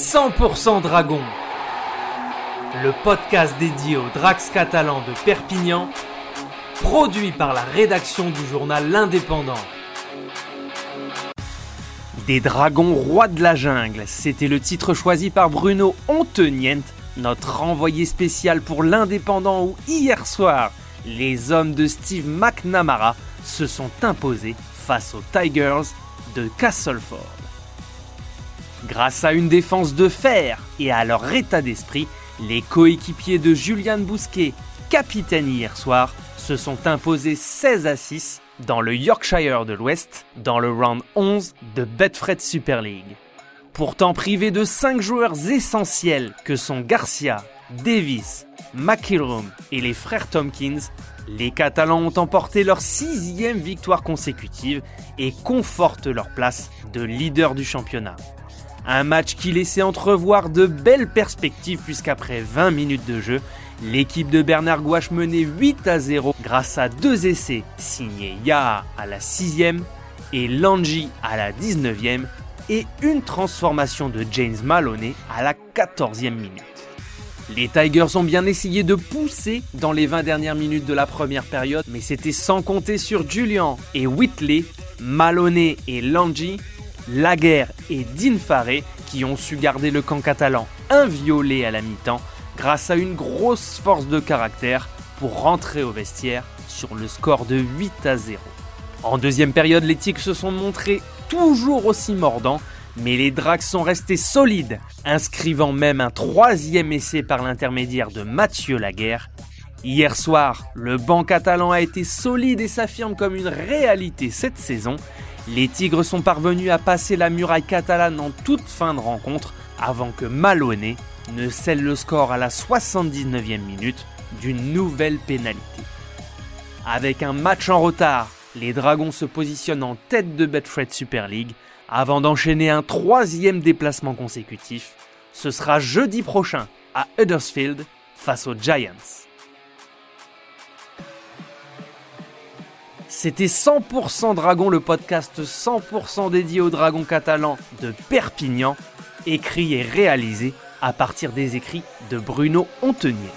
100% Dragon, le podcast dédié aux Drax catalans de Perpignan, produit par la rédaction du journal L'Indépendant. Des dragons rois de la jungle, c'était le titre choisi par Bruno Ontenient, notre envoyé spécial pour l'Indépendant où hier soir, les hommes de Steve McNamara se sont imposés face aux Tigers de Castleford. Grâce à une défense de fer et à leur état d'esprit, les coéquipiers de Julian Bousquet, capitaine hier soir, se sont imposés 16 à 6 dans le Yorkshire de l'Ouest, dans le round 11 de Betfred Super League. Pourtant privés de 5 joueurs essentiels que sont Garcia, Davis, McIlroom et les frères Tompkins, les Catalans ont emporté leur sixième victoire consécutive et confortent leur place de leader du championnat. Un match qui laissait entrevoir de belles perspectives puisqu'après 20 minutes de jeu, l'équipe de Bernard Gouache menait 8 à 0 grâce à deux essais signés Yaha à la 6ème et Langi à la 19ème et une transformation de James Maloney à la 14e minute. Les Tigers ont bien essayé de pousser dans les 20 dernières minutes de la première période, mais c'était sans compter sur Julian et Whitley, Maloney et Langi Laguerre et Dean Faré qui ont su garder le camp catalan inviolé à la mi-temps grâce à une grosse force de caractère pour rentrer au vestiaire sur le score de 8 à 0. En deuxième période, les Tigres se sont montrés toujours aussi mordants, mais les Dracs sont restés solides, inscrivant même un troisième essai par l'intermédiaire de Mathieu Laguerre. Hier soir, le banc catalan a été solide et s'affirme comme une réalité cette saison, les Tigres sont parvenus à passer la muraille catalane en toute fin de rencontre avant que Maloney ne scelle le score à la 79e minute d'une nouvelle pénalité. Avec un match en retard, les Dragons se positionnent en tête de Betfred Super League avant d'enchaîner un troisième déplacement consécutif. Ce sera jeudi prochain à Huddersfield face aux Giants. C'était 100% Dragon, le podcast 100% dédié aux dragons catalans de Perpignan, écrit et réalisé à partir des écrits de Bruno Ontenier.